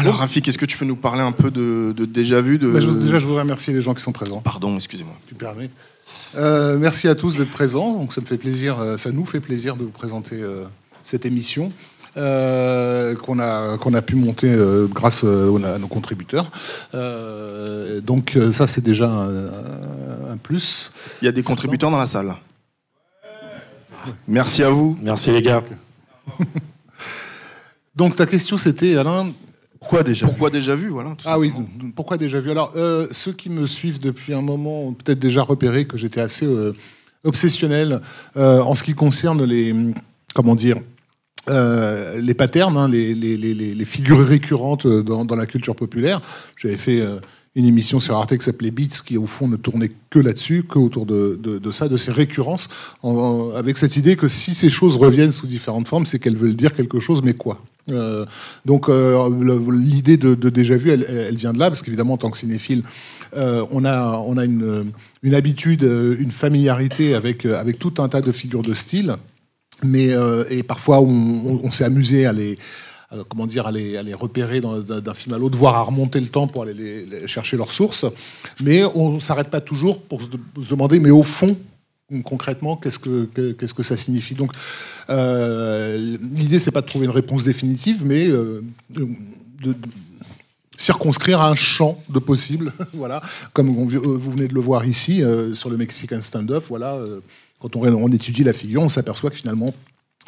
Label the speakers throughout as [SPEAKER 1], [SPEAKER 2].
[SPEAKER 1] Alors, Rafik, est-ce que tu peux nous parler un peu de, de déjà vu de...
[SPEAKER 2] Bah, je- déjà, je voudrais remercier les gens qui sont présents.
[SPEAKER 1] Pardon, excusez-moi.
[SPEAKER 2] Tu permets. Euh, merci à tous d'être présents. Donc, ça me fait plaisir, euh, ça nous fait plaisir de vous présenter euh, cette émission euh, qu'on a qu'on a pu monter euh, grâce euh, à nos contributeurs. Euh, donc, ça, c'est déjà un, un plus.
[SPEAKER 1] Il y a des contributeurs dans la salle. Merci à vous.
[SPEAKER 3] Merci les gars.
[SPEAKER 2] Donc, ta question, c'était Alain.
[SPEAKER 3] Pourquoi déjà
[SPEAKER 1] Pourquoi déjà vu voilà, tout
[SPEAKER 2] Ah oui, pourquoi déjà vu? Alors, euh, ceux qui me suivent depuis un moment ont peut-être déjà repéré que j'étais assez euh, obsessionnel euh, en ce qui concerne les, comment dire, euh, les patterns, hein, les, les- les- les- les figures récurrentes dans, dans la culture populaire. J'avais fait euh, une émission sur Arte qui s'appelait Beats, qui au fond ne tournait que là-dessus, que autour de, de- de ça, de ces récurrences, en- en- avec cette idée que si ces choses reviennent sous différentes formes, c'est qu'elles veulent dire quelque chose, mais quoi? Euh, donc euh, l'idée de, déjà vu, elle, vient de là, parce qu'évidemment, en tant que cinéphile, euh, on a, on a une, une habitude, une familiarité avec, avec tout un tas de figures de style, mais et parfois on, s'est amusé à les comment dire, à les, à les repérer d'un film à l'autre, voire à remonter le temps pour aller chercher leurs sources. Mais on ne s'arrête pas toujours pour se demander, mais au fond, concrètement, qu'est-ce que, ça signifie Donc, euh, l'idée, c'est pas de trouver une réponse définitive, mais euh, de, de- circonscrire un champ de possibles, voilà, comme vous venez de le voir ici euh, sur le Mexican Standoff, voilà, quand on étudie la figure, on s'aperçoit que finalement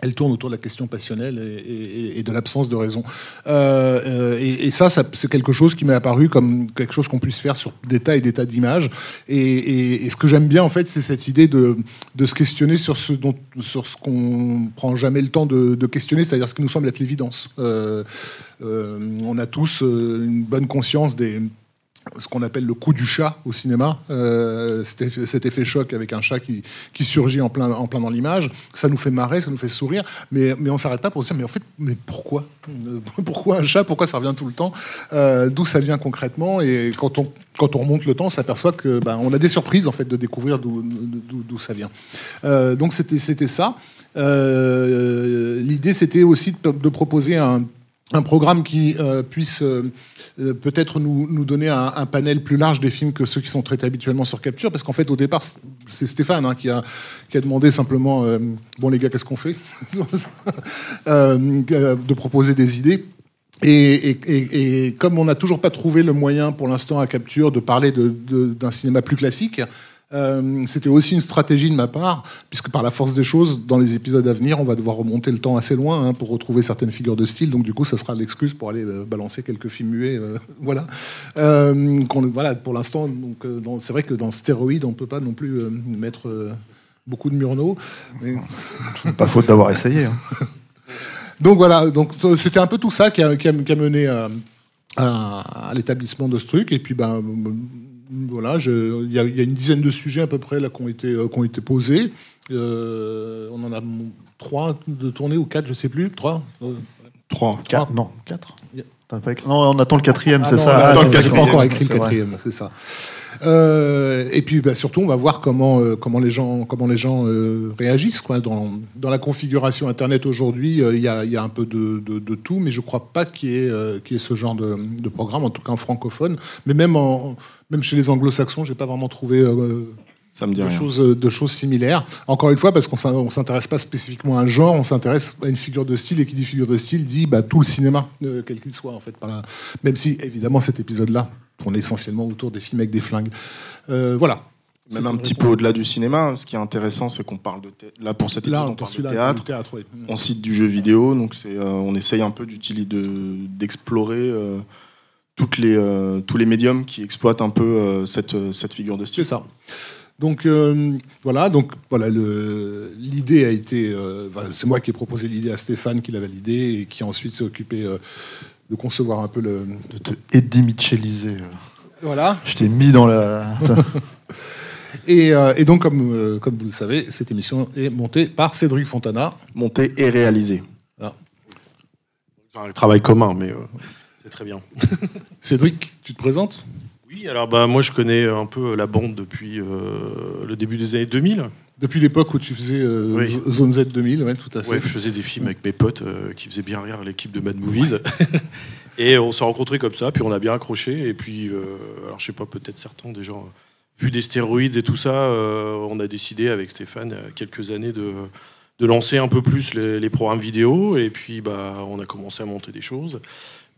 [SPEAKER 2] elle tourne autour de la question passionnelle et, de l'absence de raison. Euh, euh, et, ça, c'est quelque chose qui m'est apparu comme quelque chose qu'on puisse faire sur des tas et des tas d'images. Et, ce que j'aime bien, en fait, c'est cette idée de, se questionner sur ce, dont, sur ce qu'on prend jamais le temps de, questionner, c'est-à-dire ce qui nous semble être l'évidence. Euh, on a tous une bonne conscience des ce qu'on appelle le coup du chat au cinéma, euh, cet, effet, choc avec un chat qui, qui surgit en plein, en plein dans l'image, ça nous fait marrer, ça nous fait sourire, mais, mais on s'arrête pas pour se dire, mais en fait, mais pourquoi? Pourquoi un chat? Pourquoi ça revient tout le temps? Euh, D'où ça vient concrètement? Et quand on, quand on remonte le temps, on s'aperçoit que ben, on a des surprises en fait de découvrir d'où ça vient. Euh, donc c'était c'était ça. Euh, L'idée c'était aussi de proposer un un programme qui euh, puisse euh, euh, peut-être nous, nous donner un, panel plus large des films que ceux qui sont traités habituellement sur Capture, parce qu'en fait, au départ, c'est- Stéphane hein, qui, a, qui a demandé simplement, bon les gars, qu'est-ce qu'on fait De proposer des idées. Et, et- et- et comme on n'a toujours pas trouvé le moyen pour l'instant à Capture de parler d'un cinéma plus classique, euh, c'était aussi une stratégie de ma part, puisque par la force des choses, dans les épisodes à venir, on va devoir remonter le temps assez loin hein, pour retrouver certaines figures de style. Donc du coup, ça sera l'excuse pour aller euh, balancer quelques films muets. euh, voilà. Pour l'instant, c'est vrai que dans Stéroïde, on peut pas non plus mettre beaucoup de Murnau. Mais...
[SPEAKER 3] Pas faute d'avoir essayé. hein.
[SPEAKER 2] Donc voilà, donc c'était un peu tout ça qui a, qui a- qui a mené à, à- à l'établissement de ce truc. Et puis ben voilà, il y, a- il y a une dizaine de sujets à peu près là qui ont été, euh, qui ont été posés. Euh, on en a trois de tournée ou quatre, je sais plus. Trois. Euh,
[SPEAKER 1] Trois.
[SPEAKER 3] Quatre, non, quatre. T'as pas écrit- Non, on attend le quatrième,
[SPEAKER 2] Ah
[SPEAKER 3] c'est ça.
[SPEAKER 2] on
[SPEAKER 3] Ah,
[SPEAKER 2] attend le quatrième, pas encore écrit le quatrième, c'est ça. Euh, et puis bah, surtout, on va voir comment, euh, comment les gens, comment les gens euh, réagissent. Quoi. Dans, dans la configuration Internet aujourd'hui, il y, a, il y a un peu de, de- de tout, mais je ne crois pas qu'il y, ait, qu'il y ait ce genre de, de programme, en tout cas en francophone. Mais même, en, même chez les anglo-saxons, je n'ai pas vraiment trouvé
[SPEAKER 1] Ça me dit
[SPEAKER 2] de,
[SPEAKER 1] rien.
[SPEAKER 2] choses, de choses similaires. Encore une fois, parce qu'on ne s'intéresse pas spécifiquement à un genre, on s'intéresse à une figure de style, et qui dit figure de style dit bah, tout le cinéma, euh, quel qu'il soit, en fait. Par- Même si, évidemment, cet épisode-là tourne essentiellement autour des films avec des flingues. Euh, voilà.
[SPEAKER 1] Même un petit peu au-delà du cinéma. Ce qui est intéressant, c'est qu'on parle de là pour cet épisode, on parle de théâtre.
[SPEAKER 2] le théâtre, oui.
[SPEAKER 1] On cite du jeu vidéo, donc c'est, euh, on essaye un peu d'utiliser, de, d'explorer euh, toutes les, tous les médiums qui exploitent un peu cette, cette figure de style.
[SPEAKER 2] C'est ça. Donc euh, voilà, donc voilà, le- l'idée a été, euh, c'est moi qui ai proposé l'idée à Stéphane, qui l'a validé et qui ensuite s'est occupé euh, de concevoir un peu le.
[SPEAKER 3] De te Eddie euh.
[SPEAKER 2] Voilà.
[SPEAKER 3] Je t'ai mis dans la.
[SPEAKER 2] Et, euh, et donc comme euh, comme vous le savez, cette émission est montée par Cédric Fontana.
[SPEAKER 1] Monté et réalisé.
[SPEAKER 4] C'est un travail commun, mais euh, c'est très bien.
[SPEAKER 2] Cédric, tu te présentes?
[SPEAKER 4] Oui, alors bah, moi je connais un peu la bande depuis euh, le début des années 2000.
[SPEAKER 2] Depuis l'époque où tu faisais euh,
[SPEAKER 4] Oui.
[SPEAKER 2] Zone Z 2000, ouais, tout à fait.
[SPEAKER 4] Ouais, je faisais des films avec mes potes euh, qui faisaient bien rire l'équipe de Mad Movies. et on s'est rencontrés comme ça, puis on a bien accroché. Et puis, euh, alors je sais pas, peut-être certains ont déjà vu des stéroïdes et tout ça. on a décidé avec Stéphane, il y a quelques années, de, de lancer un peu plus les, les programmes vidéo. Et puis, bah, on a commencé à monter des choses,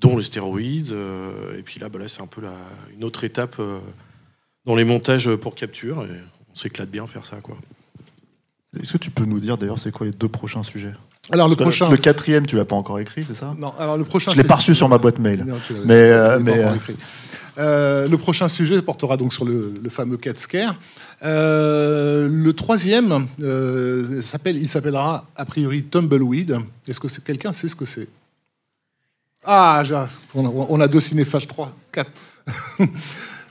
[SPEAKER 4] dont les stéroïdes. et puis là, bah, là c'est un peu la, une autre étape dans les montages pour capture. Et on s'éclate bien à faire ça, quoi.
[SPEAKER 3] Est-ce que tu peux nous dire d'ailleurs c'est quoi les deux prochains sujets?
[SPEAKER 2] Alors le
[SPEAKER 3] Parce
[SPEAKER 2] prochain.
[SPEAKER 3] Le quatrième, tu l'as pas encore écrit, c'est ça?
[SPEAKER 2] Non, alors le prochain.
[SPEAKER 3] Je l'ai pas reçu sur ma boîte mail.
[SPEAKER 2] Non, tu l'as-
[SPEAKER 3] Mais, euh,
[SPEAKER 2] pas
[SPEAKER 3] euh,
[SPEAKER 2] écrit. Euh, le prochain sujet portera donc sur le, le fameux cat scare. Euh, le troisième s'appelle, il s'appellera a priori Tumbleweed. Est-ce que c'est quelqu'un sait ce que c'est? Ah, j'ai- on a, on a deux cinéphages, trois, quatre.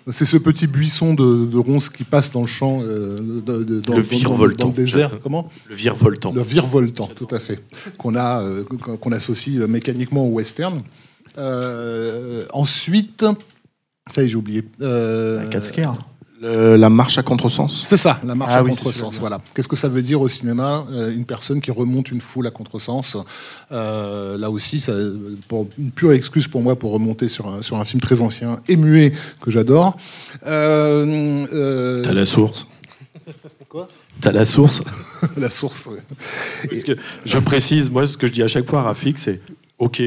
[SPEAKER 2] c'est ce petit buisson de, de ronces qui passe dans le champ, euh, de- de- dans,
[SPEAKER 4] Le
[SPEAKER 2] dans- dans-
[SPEAKER 4] virevoltant.
[SPEAKER 2] dans le désert. Comment
[SPEAKER 4] Le virevoltant.
[SPEAKER 2] le virevoltant, tout à fait, qu'on a, euh, qu'on associe euh, mécaniquement au western. Euh, ensuite, ça y est, j'ai oublié. Euh,
[SPEAKER 3] La 4 scare.
[SPEAKER 1] Le- la marche à contresens.
[SPEAKER 2] c'est ça, la marche
[SPEAKER 3] Ah
[SPEAKER 2] à
[SPEAKER 3] oui,
[SPEAKER 2] contresens. Voilà. Qu'est-ce que ça veut dire au cinéma euh, Une personne qui remonte une foule à contresens. Euh, là aussi, ça, pour, une pure excuse pour moi pour remonter sur un, sur un film très ancien et muet que j'adore. Euh, euh,
[SPEAKER 4] T'as la source.
[SPEAKER 2] Quoi?
[SPEAKER 4] T'as la source.
[SPEAKER 2] la source. ouais.
[SPEAKER 4] Parce que je précise, moi, ce que je dis à chaque fois à Rafik, c'est OK,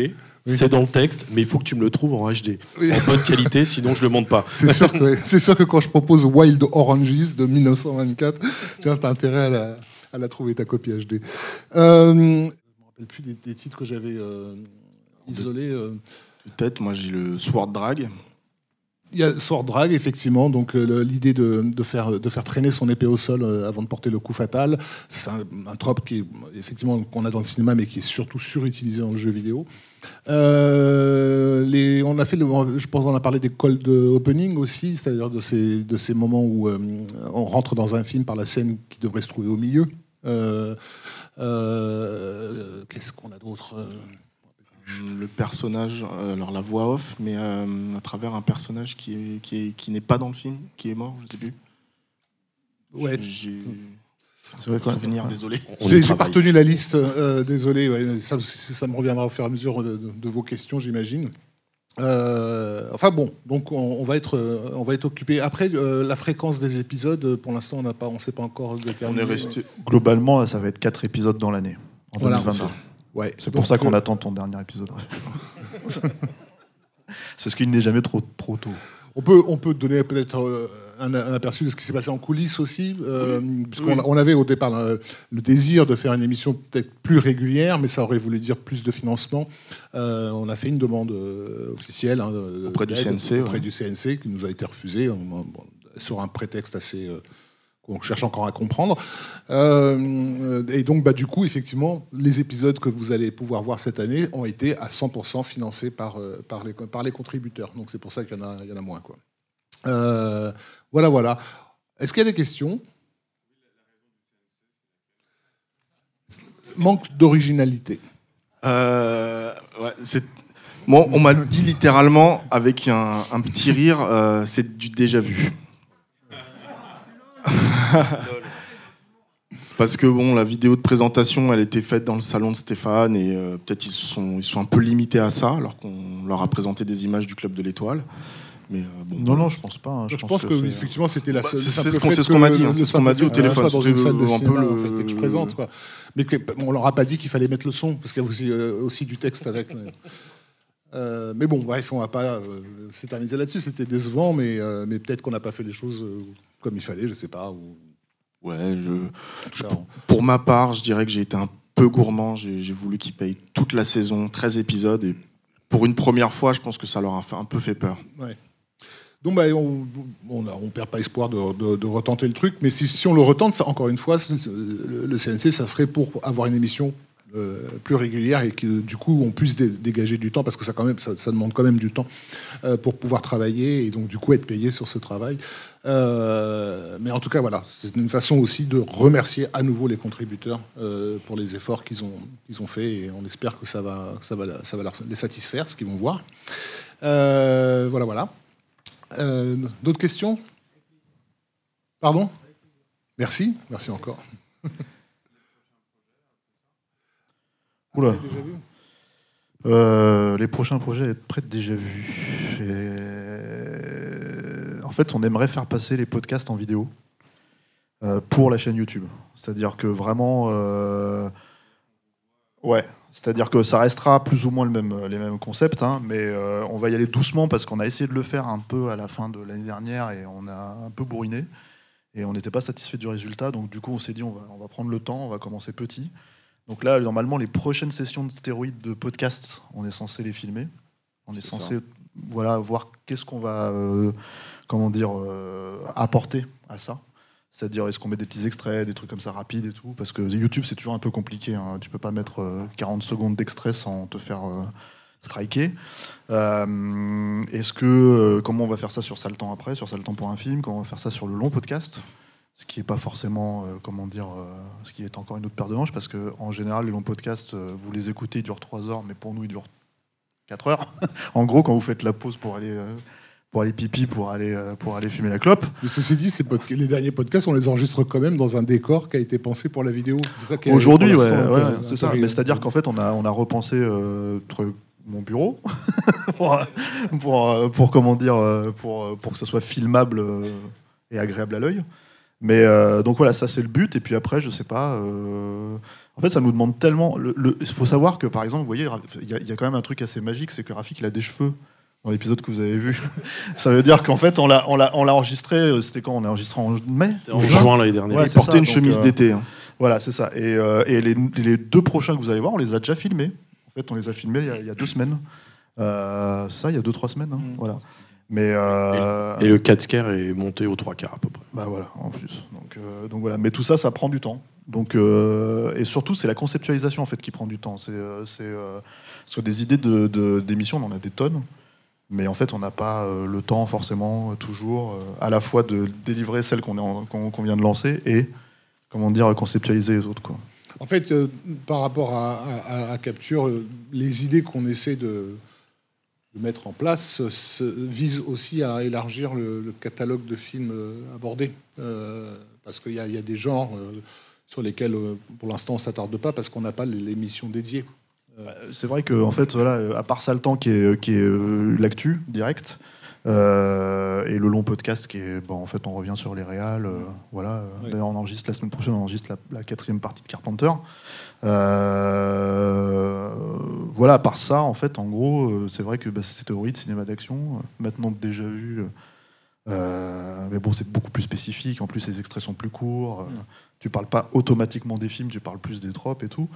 [SPEAKER 4] c'est dans le texte, mais il faut que tu me le trouves en HD,
[SPEAKER 2] Oui.
[SPEAKER 4] en bonne qualité, sinon je le monte pas.
[SPEAKER 2] C'est sûr, que, c'est sûr que quand je propose Wild Oranges de 1924, tu as intérêt à la, à la trouver, ta copie HD. Euh, je ne me rappelle plus des, des titres que j'avais euh, isolés. euh.
[SPEAKER 1] Peut-être, moi j'ai le Sword Drag.
[SPEAKER 2] Il y a Sword Drag, effectivement, donc euh, l'idée de, faire, traîner son épée au sol euh, avant de porter le coup fatal. C'est un, un trope qui effectivement, qu'on a dans le cinéma, mais qui est surtout surutilisé dans le jeu vidéo. Euh, on je pense qu'on a parlé des cold opening aussi, c'est-à-dire de ces, moments où on rentre dans un film par la scène qui devrait se trouver au milieu. Qu'est-ce qu'on a d'autre
[SPEAKER 1] Le personnage, euh, alors la voix off, mais euh, à travers un personnage qui est, qui est, qui n'est pas dans le film, qui est mort, je sais plus.
[SPEAKER 2] Ouais,
[SPEAKER 1] J'ai
[SPEAKER 3] C'est vrai,
[SPEAKER 1] souvenir,
[SPEAKER 3] Ouais.
[SPEAKER 1] désolé.
[SPEAKER 2] J'ai pas retenu la liste, euh, désolé. ouais, ça, ça me reviendra au fur et à mesure de, de- de vos questions, j'imagine. Euh, enfin bon, donc on, on va être, on va être occupé. Après, euh, la fréquence des épisodes, pour l'instant, on n'a pas, on sait pas encore
[SPEAKER 1] On est resté.
[SPEAKER 3] Globalement, ça va être 4 épisodes dans l'année. En
[SPEAKER 2] Voilà.
[SPEAKER 3] 2022.
[SPEAKER 2] Ouais.
[SPEAKER 3] C'est pour ça qu'on
[SPEAKER 2] euh,
[SPEAKER 3] attend ton dernier épisode. C'est parce qu'il n'est jamais trop, trop tôt.
[SPEAKER 2] On peut, on peut donner peut-être euh, un, un aperçu de ce qui s'est passé en coulisses aussi, euh, puisqu'on on avait au départ euh, le désir de faire une émission peut-être plus régulière, mais ça aurait voulu dire plus de financement. Euh, on a fait une demande officielle hein, de-
[SPEAKER 1] Auprès du CNC,
[SPEAKER 2] auprès
[SPEAKER 1] ouais.
[SPEAKER 2] du CNC, qui nous a été refusée on- on- sur un prétexte assez qu'on cherche encore à comprendre. Euh, et donc, bah, du coup, effectivement, les épisodes que vous allez pouvoir voir cette année ont été à 100% financés par, euh, par, les, par les contributeurs. Donc, c'est pour ça qu'il y, en a- y en a moins. Quoi. Euh, voilà, voilà. Est-ce qu'il y a des questions? Manque d'originalité.
[SPEAKER 1] Moi, on m'a dit littéralement, avec un, petit rire, c'est du déjà vu. Parce que bon, la vidéo de présentation, elle était faite dans le salon de Stéphane et euh, peut-être ils se sont, ils sont un peu limités à ça, alors qu'on leur a présenté des images du club de l'Étoile. Mais euh, bon,
[SPEAKER 3] Non, non, je pense pas. hein.
[SPEAKER 2] Je, pense, que,
[SPEAKER 3] c'est-
[SPEAKER 2] effectivement, c'était la
[SPEAKER 1] Bah,
[SPEAKER 2] seule.
[SPEAKER 1] c'est- ce qu'on-
[SPEAKER 2] fait
[SPEAKER 1] c'est ce
[SPEAKER 2] que
[SPEAKER 1] qu'on m'a dit, hein,
[SPEAKER 2] le
[SPEAKER 1] c'est ce qu'on m'a dit au
[SPEAKER 2] fait qu'on
[SPEAKER 1] téléphone.
[SPEAKER 2] soit dans une
[SPEAKER 1] C'était
[SPEAKER 2] salle de
[SPEAKER 1] un peu
[SPEAKER 2] cinéma,
[SPEAKER 1] le-
[SPEAKER 2] en fait, et que je présente, quoi. Mais que, on leur a pas dit qu'il fallait mettre le son, parce qu'il y a aussi, euh, aussi du texte avec. mais- Euh, mais bon, bref, on va pas euh, s'éterniser là-dessus. C'était décevant, mais, euh, mais peut-être qu'on n'a pas fait les choses euh, comme il fallait, je sais pas. Ou,
[SPEAKER 1] ouais, je, pour ma part, je dirais que j'ai été un peu gourmand. J'ai voulu qu'ils payent toute la saison, 13 épisodes. Et pour une première fois, je pense que ça leur a un peu fait peur.
[SPEAKER 2] Donc bah, on ne perd pas espoir de, de, retenter le truc, mais si, si on le retente, ça, encore une fois, le, le CNC, ça serait pour avoir une émission euh, plus régulière et que du coup on puisse dégager du temps parce que ça, quand même, ça, demande quand même du temps euh, pour pouvoir travailler et donc du coup être payé sur ce travail. Euh, mais en tout cas voilà, c'est une façon aussi de remercier à nouveau les contributeurs pour les efforts qu'ils ont, qu'ils ont fait et on espère que ça va, ça va, ça va les satisfaire, ce qu'ils vont voir. voilà, voilà. D'autres questions? Pardon? Merci, merci encore.
[SPEAKER 3] Oula. Euh, les prochains projets être prêts déjà vus. En fait, on aimerait faire passer les podcasts en vidéo euh, pour la chaîne YouTube. C'est-à-dire que vraiment, euh, ouais, c'est-à-dire que ça restera plus ou moins le même, les mêmes concepts, hein, mais on va y aller doucement parce qu'on a essayé de le faire un peu à la fin de l'année dernière et on a un peu bourriné et on n'était pas satisfait du résultat. Donc du coup, on s'est dit on va, on va prendre le temps, on va commencer petit. Donc là, normalement, les prochaines sessions de stéroïdes de podcast, on est censé les filmer. On est, censé voilà, voir qu'est-ce qu'on va euh, comment dire, euh, apporter à ça. C'est-à-dire, est-ce qu'on met des petits extraits, des trucs comme ça rapides et tout? Parce que YouTube, c'est toujours un peu compliqué. Hein. Tu peux pas mettre 40 euh, secondes d'extrait sans te faire striker. est-ce que comment on va faire ça sur Saltan après, sur Saltan pour un film Comment on va faire ça sur le long podcast? Ce qui n'est pas forcément, euh, comment dire, euh, ce qui est encore une autre paire de manches, parce qu'en général, les longs podcasts, euh, vous les écoutez, ils durent 3 heures, mais pour nous, ils durent 4 heures. en gros, quand vous faites la pause pour aller, pour aller pipi, pour aller, pour aller fumer la clope.
[SPEAKER 2] Mais ceci dit, les derniers podcasts, on les enregistre quand même dans un décor qui a été pensé pour la vidéo.
[SPEAKER 3] Aujourd'hui, ouais, c'est ça. Mais c'est-à-dire qu'en fait, on a, on a repensé mon bureau pour, pour, pour, comment dire, pour, pour que ce soit filmable et agréable à l'œil. Mais euh, donc voilà, ça c'est le but. Et puis après, je sais pas. Euh, en fait, ça nous demande tellement. Il faut savoir que par exemple, vous voyez, il y, a quand même un truc assez magique, c'est que Rafik il a des cheveux dans l'épisode que vous avez vu. ça veut dire qu'en fait, on l'a, on l'a, on l'a enregistré. Euh, c'était quand? On l'a enregistré en mai?
[SPEAKER 4] En juin l'année dernière.
[SPEAKER 1] il portait une chemise d'été. Hein.
[SPEAKER 3] Voilà, c'est ça. Et, et les, les, deux prochains que vous allez voir, on les a déjà filmés. En fait, on les a filmés il y a, deux semaines. c'est ça, il y a deux trois semaines. Hein. Mm. Voilà. Mais
[SPEAKER 4] euh, et, le 4 quarts est monté aux 3 quarts à peu près.
[SPEAKER 3] Bah voilà, en plus. Donc, euh, donc voilà. Mais tout ça, ça prend du temps. Donc, euh, et surtout, c'est la conceptualisation en fait qui prend du temps. C'est, c'est sur des idées de, d'émissions, on en a des tonnes. Mais en fait, on n'a pas le temps forcément toujours à la fois de délivrer celles qu'on, est qu'on, vient de lancer et comment dire conceptualiser les autres. Quoi.
[SPEAKER 2] En fait, par rapport à, à, Capture, les idées qu'on essaie de, mettre en place vise aussi à élargir le, catalogue de films euh, abordés. Euh, parce qu'il y, a des genres euh, sur lesquels, pour l'instant, on ne s'attarde pas parce qu'on n'a pas l'émission dédiée.
[SPEAKER 3] C'est vrai que, en fait, voilà, à part ça, le temps qui est, qui est l'actu direct, et le long podcast qui est, bon, en fait, on revient sur les réals. voilà. D'ailleurs, on enregistre la semaine prochaine, on enregistre la, la quatrième partie de Carpenter. Euh, voilà, à part ça, en fait, en gros, euh, c'est vrai que bah, c'est théorie de cinéma d'action, euh, maintenant déjà vu. mais bon, c'est beaucoup plus spécifique. En plus, les extraits sont plus courts. Tu parles pas automatiquement des films, tu parles plus des tropes et tout.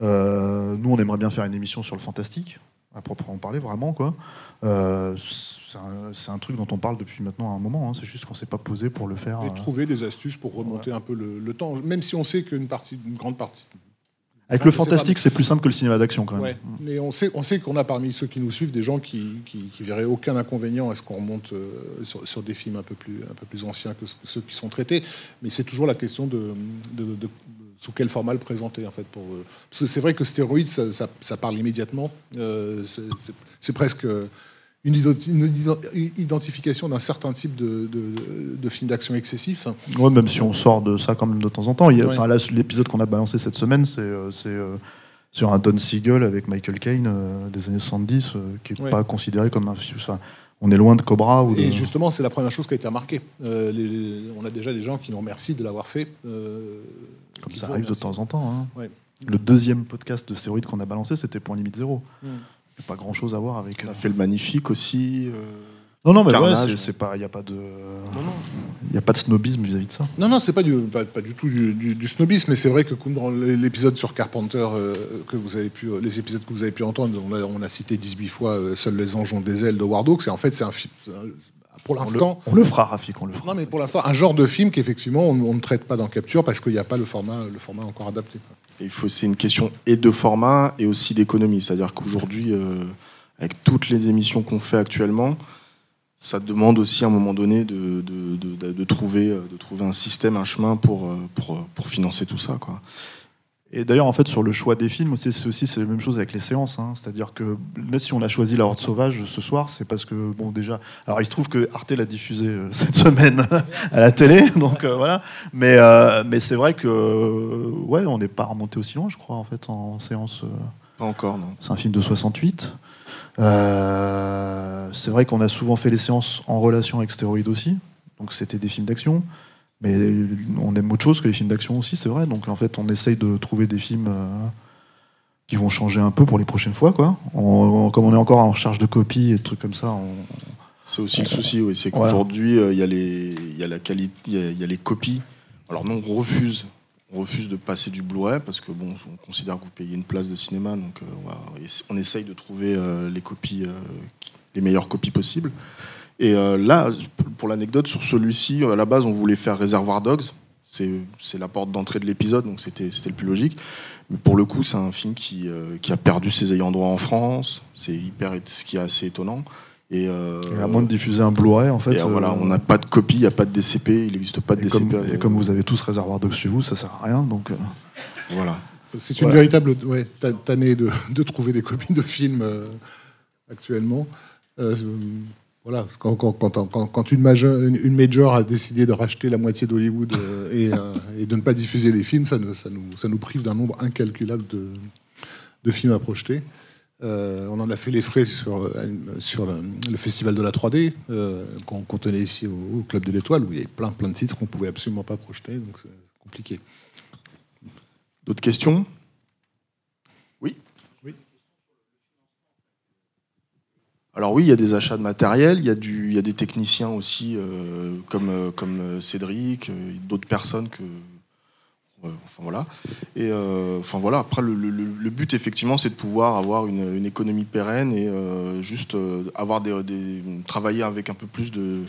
[SPEAKER 3] nous, on aimerait bien faire une émission sur le fantastique, à proprement parler, vraiment. quoi. c'est un, truc dont on parle depuis maintenant un moment. Hein. C'est juste qu'on s'est pas posé pour le faire.
[SPEAKER 2] Et trouver des astuces pour remonter un peu le, le, temps. Même si on sait qu'une partie, une grande partie,
[SPEAKER 3] avec le fantastique, c'est plus simple que le cinéma d'action quand même.
[SPEAKER 2] Mais on sait, on sait qu'on a parmi ceux qui nous suivent des gens qui, qui, verraient aucun inconvénient à ce qu'on remonte euh, sur, des films un peu plus, un peu plus anciens que, ceux qui sont traités. Mais c'est toujours la question de, de, sous quel format le présenter en fait. Pour, euh, parce que c'est vrai que stéroïde, ça, ça, parle immédiatement. Euh, c'est presque une, identification d'un certain type de, de, film d'action excessif.
[SPEAKER 3] Ouais, même si on sort de ça quand même de temps en temps. l'épisode qu'on a balancé cette semaine, c'est euh, euh, sur un Don Siegel avec Michael Caine euh, des années 70, qui n'est pas considéré comme un film. on est loin de Cobra. Ou
[SPEAKER 2] Et justement, c'est la première chose qui a été remarquée. on a déjà des gens qui nous remercient de l'avoir fait.
[SPEAKER 3] comme ça arrive de temps en temps. Hein. Le deuxième podcast de stéroïdes qu'on a balancé, c'était Point Limite Zéro. Hmm pas grand chose à voir avec.
[SPEAKER 1] On a fait le magnifique aussi. Euh,
[SPEAKER 3] non, non, mais ouais, c'est pas, il n'y a pas de, il a pas de snobisme vis-à-vis de ça.
[SPEAKER 2] Non, non, c'est pas du, pas, du tout du, snobisme, mais c'est vrai que dans l'épisode sur Carpenter euh, que vous avez pu, euh, les épisodes que vous avez pu entendre, on a, on a cité 18 fois Seuls les anges ont des ailes de War Dogs, et en fait c'est un film pour
[SPEAKER 3] On
[SPEAKER 2] l'instant,
[SPEAKER 3] on le fera, Rafik, on le fera.
[SPEAKER 2] non mais pour l'instant, un genre de film qu'effectivement on, on ne traite pas dans Capture parce qu'il n'y a pas le format, le format encore adapté. quoi.
[SPEAKER 1] Il faut, c'est une question et de format et aussi d'économie. C'est-à-dire qu'aujourd'hui, euh, avec toutes les émissions qu'on fait actuellement, ça demande aussi à un moment donné de, de, de- de- trouver, euh, de trouver un système, un chemin pour, euh, pour, pour financer tout ça. Quoi.
[SPEAKER 3] Et d'ailleurs, en fait, sur le choix des films, c'est aussi c'est la même chose avec les séances. hein. C'est-à-dire que là, si on a choisi La Horde Sauvage ce soir, c'est parce que, bon, déjà. Alors, il se trouve que Arte l'a diffusé euh, cette semaine à la télé, donc euh, voilà. Mais, euh, mais c'est vrai que, ouais, on n'est pas remonté aussi loin, je crois, en fait, en séance.
[SPEAKER 1] Pas encore, non.
[SPEAKER 3] c'est un film de 68. Euh, c'est vrai qu'on a souvent fait les séances en relation avec Stéroïde aussi. Donc c'était des films d'action. Mais on aime autre chose que les films d'action aussi, c'est vrai. Donc en fait, on essaye de trouver des films euh, qui vont changer un peu pour les prochaines fois. Quoi. On- on- comme on est encore en charge de copies et de trucs comme ça, on-
[SPEAKER 1] C'est aussi le souci, oui. C'est qu'aujourd'hui, euh, il y, a les- il y a la qualité, il y a- il y a les copies. Alors nous, on refuse, on refuse de passer du Blu-ray parce que bon, on considère que vous payez une place de cinéma, donc euh, on, va- on essaye de trouver euh, les copies, les meilleures copies possibles. Et euh, là, pour l'anecdote, sur celui-ci, à la base, on voulait faire Réservoir Dogs. C'est c'est la porte d'entrée de l'épisode, donc c'était c'était le plus logique. Mais pour le coup, c'est un film qui, euh, qui a perdu ses ayants droit en France. C'est hyper, ce qui est assez étonnant. Et, euh,
[SPEAKER 3] et à moins de diffuser un Blu-ray, en fait.
[SPEAKER 1] et, euh, voilà, on n'a pas de copie, il n'y a pas de DCP, il n'existe pas de
[SPEAKER 3] et
[SPEAKER 1] DCP.
[SPEAKER 3] comme, et
[SPEAKER 1] euh,
[SPEAKER 3] comme vous avez tous Réservoir Dogs chez vous, ça sert à rien. Donc, euh,
[SPEAKER 1] Voilà.
[SPEAKER 2] C'est une
[SPEAKER 3] Voilà.
[SPEAKER 2] véritable ouais, ta- tannée de, de trouver des copies de films euh, actuellement. Voilà, quand, une, major, a décidé de racheter la moitié d'Hollywood euh, et, euh, et de ne pas diffuser les films, ça, ne- nous, prive d'un nombre incalculable de, films à projeter. Euh, on en a fait les frais sur, le, festival de la 3D euh, qu'on tenait ici au, au Club de l'Étoile, où il y avait plein, plein de titres qu'on pouvait absolument pas projeter, donc c'est compliqué.
[SPEAKER 1] D'autres questions Oui
[SPEAKER 2] Oui.
[SPEAKER 1] Alors oui, il y a des achats de matériel, il y a, des techniciens aussi, euh, comme, euh, euh, Cédric, d'autres personnes que... enfin voilà. Et enfin voilà. Après, le, but effectivement, c'est de pouvoir avoir une, économie pérenne et juste avoir des, travailler avec un peu plus de,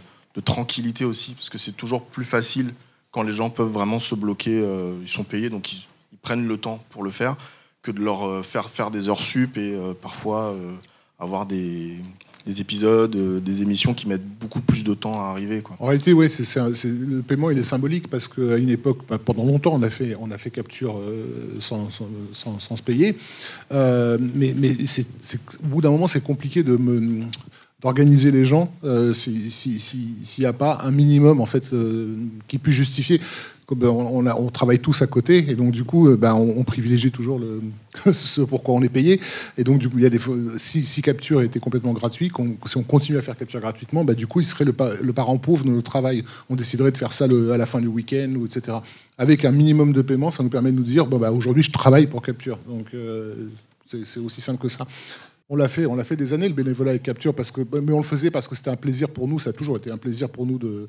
[SPEAKER 1] tranquillité aussi, parce que c'est toujours plus facile quand les gens peuvent vraiment se bloquer. ils sont payés, donc ils, prennent le temps pour le faire, que de leur faire faire des heures sup et parfois avoir des, des épisodes, euh, des émissions qui mettent beaucoup plus de temps à arriver. Quoi.
[SPEAKER 2] En réalité, oui, le paiement il est symbolique parce qu'à une époque, bah, pendant longtemps, on a fait, capture euh, sans, sans, se payer. Euh, mais au bout d'un moment, c'est compliqué de d'organiser les gens si- si- si- s'il n'y a pas un minimum en fait qui puisse justifier. Euh, on, travaille tous à côté et donc du coup, euh, ben, on, privilégie toujours le, ce pourquoi on est payé. Et donc du coup, il y a des si, si capture était complètement gratuit, qu'on- si on continue à faire capture gratuitement, bah, du coup, il serait le, pa- le parent pauvre de notre travail. On déciderait de faire ça à la fin du week-end etc. Avec un minimum de paiement, ça nous permet de nous dire, bon, aujourd'hui, je travaille pour capture. Donc euh, c'est aussi simple que ça. On l'a fait, on l'a fait des années le bénévolat avec Capture parce que, mais on le faisait parce que c'était un plaisir pour nous. Ça a toujours été un plaisir pour nous de,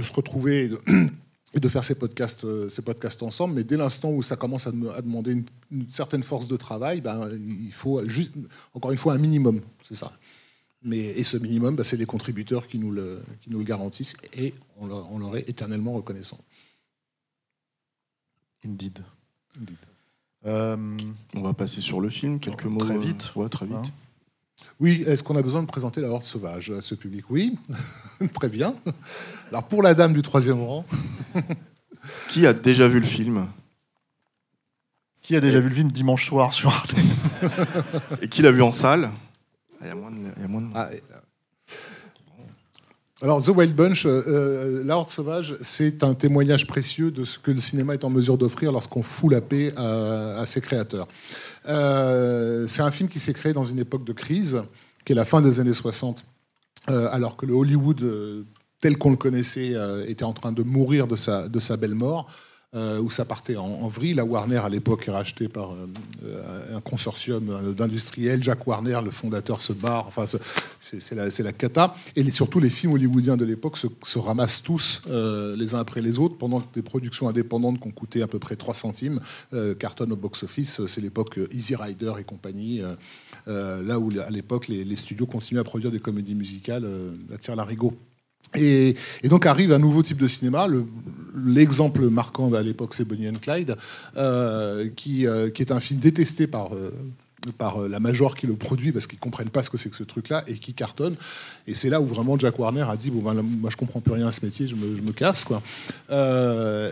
[SPEAKER 2] se retrouver et et de faire ces podcasts, euh, ces podcasts ensemble. Mais dès l'instant où ça commence à, dem- à demander une, une certaine force de travail, ben, il faut juste, encore une fois, un minimum. C'est ça. Mais, et ce minimum, ben, c'est les contributeurs qui nous le, qui nous le garantissent et on leur, on leur est éternellement reconnaissant.
[SPEAKER 3] Indeed.
[SPEAKER 2] Indeed.
[SPEAKER 3] Euh,
[SPEAKER 1] On va passer sur le film, quelques mots.
[SPEAKER 3] Très
[SPEAKER 1] euh,
[SPEAKER 3] vite.
[SPEAKER 1] Ouais, très vite.
[SPEAKER 3] Hein.
[SPEAKER 2] Oui, est-ce qu'on a besoin de présenter la Horde sauvage à ce public? Oui, très bien. Alors pour la dame du troisième rang,
[SPEAKER 1] Qui a déjà vu le film?
[SPEAKER 3] Qui a déjà vu le film dimanche soir sur Arte?
[SPEAKER 1] Et qui l'a vu en salle? Ah, Il y a moins de- il y a moins de-
[SPEAKER 2] Ah, et- Alors, The Wild Bunch, euh, euh, La Horde Sauvage, c'est un témoignage précieux de ce que le cinéma est en mesure d'offrir lorsqu'on fout la paix à, ses créateurs. Euh, c'est un film qui s'est créé dans une époque de crise, qui est la fin des années 60, euh, alors que le Hollywood tel qu'on le connaissait était en train de mourir de de sa belle mort. Euh, où ça partait en, en vrille. La Warner, à l'époque, est rachetée par euh, un consortium euh, d'industriels. Jack Warner, le fondateur, se barre. Enfin, ce- c'est la, la cata. Et surtout, les films hollywoodiens de l'époque se, se ramassent tous les uns après les autres, pendant que des productions indépendantes qui ont coûté à peu près 3 centimes cartonnent au box-office. C'est l'époque Easy Rider et compagnie. là où, à l'époque, les, studios continuaient à produire des comédies musicales à tire larigot. Et, donc arrive un nouveau type de cinéma. Le- L'exemple marquant à l'époque, c'est Bonnie and Clyde, euh, qui, euh, qui est un film détesté par, euh, la major qui le produit parce qu'ils comprennent pas ce que c'est que ce truc-là et qui cartonne. Et c'est là où vraiment Jack Warner a dit bon ben, moi je comprends plus rien à ce métier, je me, casse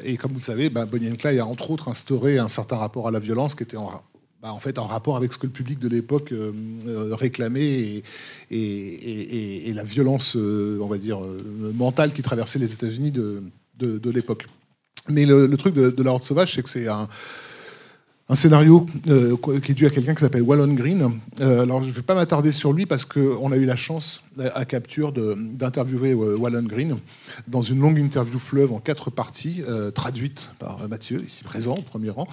[SPEAKER 2] et comme vous le savez, ben, Bonnie and Clyde a entre autres instauré un certain rapport à la violence qui était en, bah, en fait en rapport avec ce que le public de l'époque euh, euh, réclamait et, la violence, euh, on va dire, mentale qui traversait les États-Unis de, l'époque. Mais le, truc de La Horde Sauvage, c'est que c'est un, un scénario euh, qui est dû à quelqu'un qui s'appelle Wallon Green. Euh, alors, je ne vais pas m'attarder sur lui parce qu'on a eu la chance euh, à Capture d'interviewer Wallon Green dans une longue interview fleuve en quatre parties, traduite par Mathieu, ici présent, au premier rang.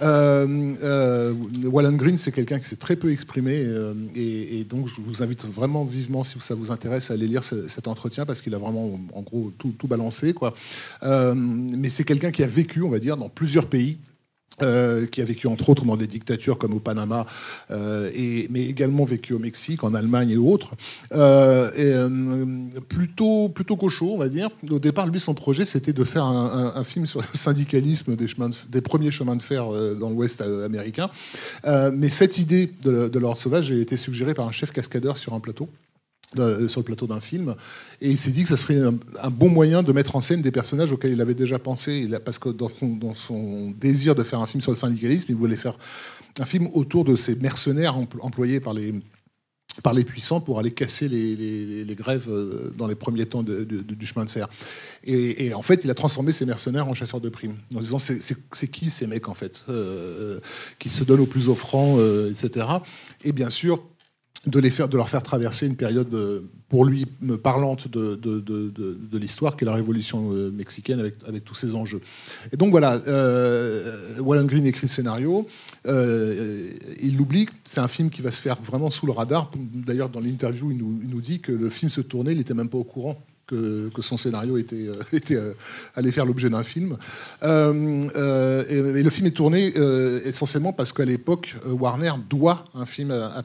[SPEAKER 2] Wallon Green, c'est quelqu'un qui s'est très peu exprimé et, donc je vous invite vraiment vivement, si ça vous intéresse, à aller lire ce- cet entretien parce qu'il a vraiment, en gros, tout, tout balancé. Quoi. Mais c'est quelqu'un qui a vécu, on va dire, dans plusieurs pays. Euh, qui a vécu entre autres dans des dictatures comme au Panama, euh, mais également vécu au Mexique, en Allemagne et autres. Euh, plutôt, plutôt cochon, on va dire. Au départ, lui, son projet, c'était de faire un, film sur le syndicalisme des, premiers chemins de fer dans l'Ouest américain. Mais cette idée de, de l'ordre sauvage a été suggérée par un chef cascadeur sur un plateau. De- sur le plateau d'un film, et il s'est dit que ça serait un, bon moyen de mettre en scène des personnages auxquels il avait déjà pensé, parce que dans son, désir de faire un film sur le syndicalisme, il voulait faire un film autour de ces mercenaires empl- employés par les, par les puissants pour aller casser les, grèves euh, dans les premiers temps du chemin de fer. Et, en fait, il a transformé ces mercenaires en chasseurs de primes, en disant c'est- qui ces mecs en fait, euh, qui se donnent au plus offrant, euh, etc. Et bien sûr, de, les faire, de leur faire traverser une période, euh, pour lui, me parlante de, l'histoire, qui est la révolution euh, mexicaine avec, tous ses enjeux. Et donc voilà, euh, Wallen Green écrit le scénario, euh, il l'oublie, c'est un film qui va se faire vraiment sous le radar. D'ailleurs, dans l'interview, il nous, dit que le film se tournait, il n'était même pas au courant. Que, son scénario était, euh, euh, allait faire l'objet d'un film. Euh, euh, et, le film est tourné euh, essentiellement parce qu'à l'époque, euh, Warner doit un film à, à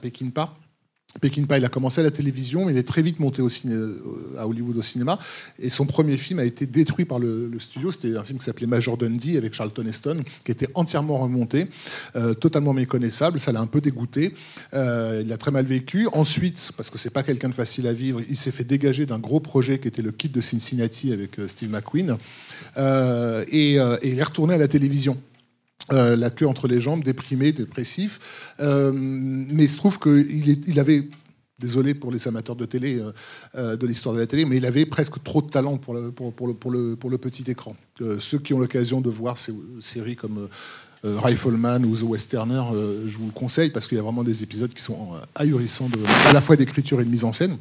[SPEAKER 2] Peckinpah. Peckinpah, il a commencé à la télévision, mais il est très vite monté au ciné, euh, à Hollywood au cinéma. Et son premier film a été détruit par le, studio. C'était un film qui s'appelait Major Dundee avec Charlton Heston, qui était entièrement remonté, euh, totalement méconnaissable. Ça l'a un peu dégoûté. Euh, il a très mal vécu. Ensuite, parce que c'est pas quelqu'un de facile à vivre, il s'est fait dégager d'un gros projet qui était le Kid de Cincinnati avec Steve McQueen. Et il est retourné à la télévision. Euh, la queue entre les jambes, déprimé, dépressif. Euh, mais il se trouve qu'il avait, désolé pour les amateurs de télé, euh, de l'histoire de la télé, mais il avait presque trop de talent pour le, pour, le, pour le, pour le petit écran. Ceux qui ont l'occasion de voir ces séries comme Rifleman ou The Westerner, je vous le conseille parce qu'il y a vraiment des épisodes qui sont ahurissants à la fois d'écriture et de mise en scène.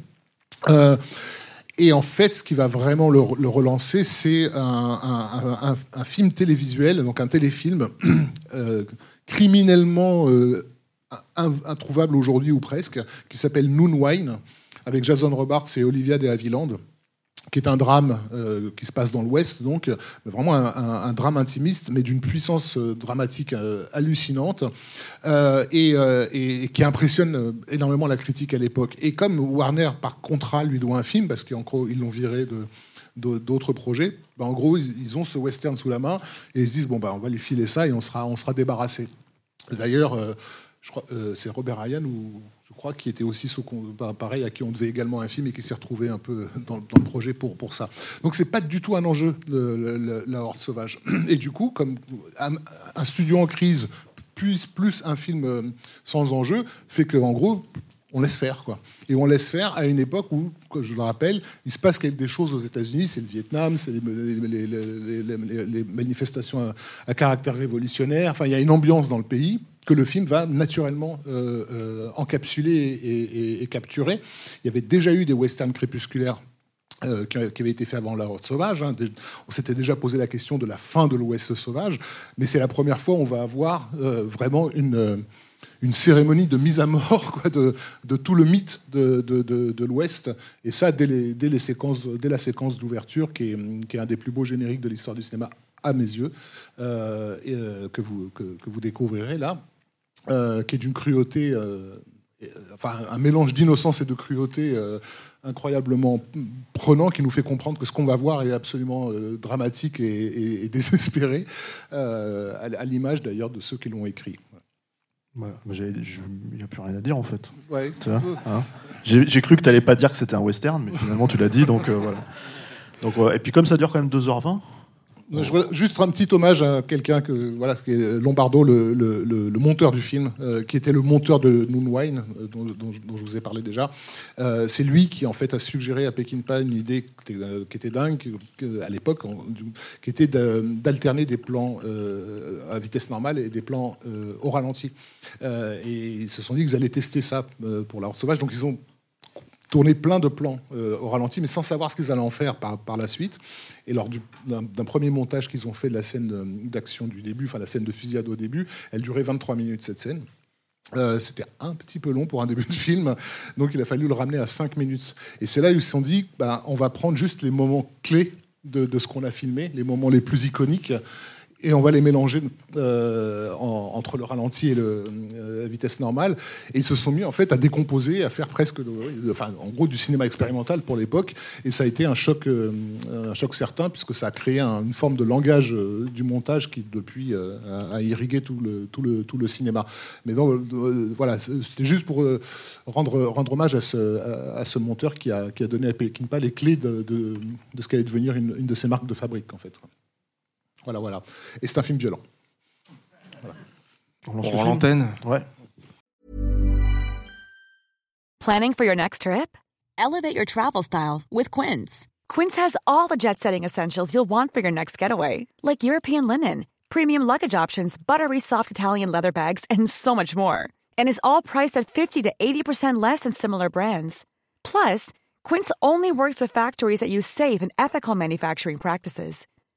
[SPEAKER 2] Et en fait, ce qui va vraiment le, relancer, c'est un, film télévisuel, donc un téléfilm euh, criminellement euh, in- introuvable aujourd'hui ou presque, qui s'appelle Noon Wine, avec Jason Robards et Olivia de Havilland qui est un drame euh, qui se passe dans l'Ouest, donc mais vraiment un, drame intimiste, mais d'une puissance euh, dramatique euh, hallucinante euh, et, euh, qui impressionne euh, énormément la critique à l'époque. Et comme Warner, par contrat, lui doit un film, parce qu'en gros, ils l'ont viré d'autres projets, ben, en gros, ils, ont ce western sous la main et ils se disent bon, ben, on va lui filer ça et on sera, on sera débarrassé. D'ailleurs, euh, je crois, euh, c'est Robert Ryan ou je crois qui était aussi sous pareil à qui on devait également un film et qui s'est retrouvé un peu dans, le projet pour pour ça. Donc c'est pas du tout un enjeu la horde sauvage. Et du coup, comme un, studio en crise plus plus un film euh, sans enjeu fait que en gros on laisse faire quoi. Et on laisse faire à une époque où, comme je le rappelle, il se passe des choses aux États-Unis, c'est le Vietnam, c'est les, manifestations à caractère révolutionnaire. Enfin, il y a une ambiance dans le pays que le film va naturellement euh, euh, encapsuler et, capturer. Il y avait déjà eu des westerns crépusculaires euh, qui avait été fait avant la Horde sauvage. hein. On s'était déjà posé la question de la fin de l'Ouest sauvage, mais c'est la première fois où on va avoir vraiment une, une cérémonie de mise à mort de, tout le mythe de, l'Ouest. Et ça, dès, les, séquences, dès la séquence d'ouverture, qui est, un des plus beaux génériques de l'histoire du cinéma à mes yeux, que, vous, que vous découvrirez là, euh, qui est d'une cruauté euh, enfin, un mélange d'innocence et de cruauté euh, incroyablement prenant qui nous fait comprendre que ce qu'on va voir est absolument dramatique et, et- et désespéré, à, à l'image d'ailleurs de ceux qui l'ont écrit.
[SPEAKER 3] Voilà. Il n'y a plus rien à dire en fait.
[SPEAKER 2] Ouais.
[SPEAKER 3] Hein. J'ai cru que tu n'allais pas dire que c'était un western, mais finalement tu l'as dit, donc voilà. Donc. Et puis comme ça dure quand même 2h20,
[SPEAKER 2] Juste un petit hommage à quelqu'un que voilà, ce qui est Lombardo, le, monteur du film, euh, qui était le monteur de Noon Wine, euh, dont, je- vous ai parlé déjà. Euh, c'est lui qui en fait a suggéré à Peckinpah une idée qui était, euh, dingue à l'époque, qui était d'alterner des plans à vitesse normale et des plans au ralenti. Et ils se sont dit qu'ils allaient tester ça pour la Horde sauvage, donc ils ont tourné plein de plans euh, au ralenti, mais sans savoir ce qu'ils allaient en faire par, par la suite. Et lors du- d'un premier montage qu'ils ont fait de la scène d'action du début, enfin la scène de fusillade au début, elle durait 23 minutes cette scène. Euh, C'était un petit peu long pour un début de film, donc il a fallu le ramener à 5 minutes. Et c'est là où ils se sont dit, bah, on va prendre juste les moments clés de, de ce qu'on a filmé, les moments les plus iconiques, et on va les mélanger euh, en- entre le ralenti et le, euh, la vitesse normale. Et ils se sont mis en fait à décomposer, à faire presque, enfin, en gros, du cinéma expérimental pour l'époque. Et ça a été un choc, euh, un choc certain puisque ça a créé un- une forme de langage euh, du montage qui depuis euh, a, irrigué tout le, tout le, tout le cinéma. Mais donc voilà, c'était juste pour rendre, rendre hommage à ce, à, à ce monteur qui a, qui a donné à Peckinpah les clés de, de, de ce qu'allait devenir une, une de ses marques de fabrique en fait. Voilà, voilà. Et c'est un film violent.
[SPEAKER 3] on
[SPEAKER 1] On
[SPEAKER 3] lance
[SPEAKER 1] l'antenne.
[SPEAKER 3] Ouais.
[SPEAKER 5] Planning for your next trip?
[SPEAKER 6] Elevate your travel style with Quince.
[SPEAKER 5] Quince has all the jet setting essentials you'll want for your next getaway, like European linen, premium luggage options, buttery soft Italian leather bags, and so much more. And is all priced at 50 to 80% less than similar brands. Plus, Quince only works with factories that use safe and ethical manufacturing practices.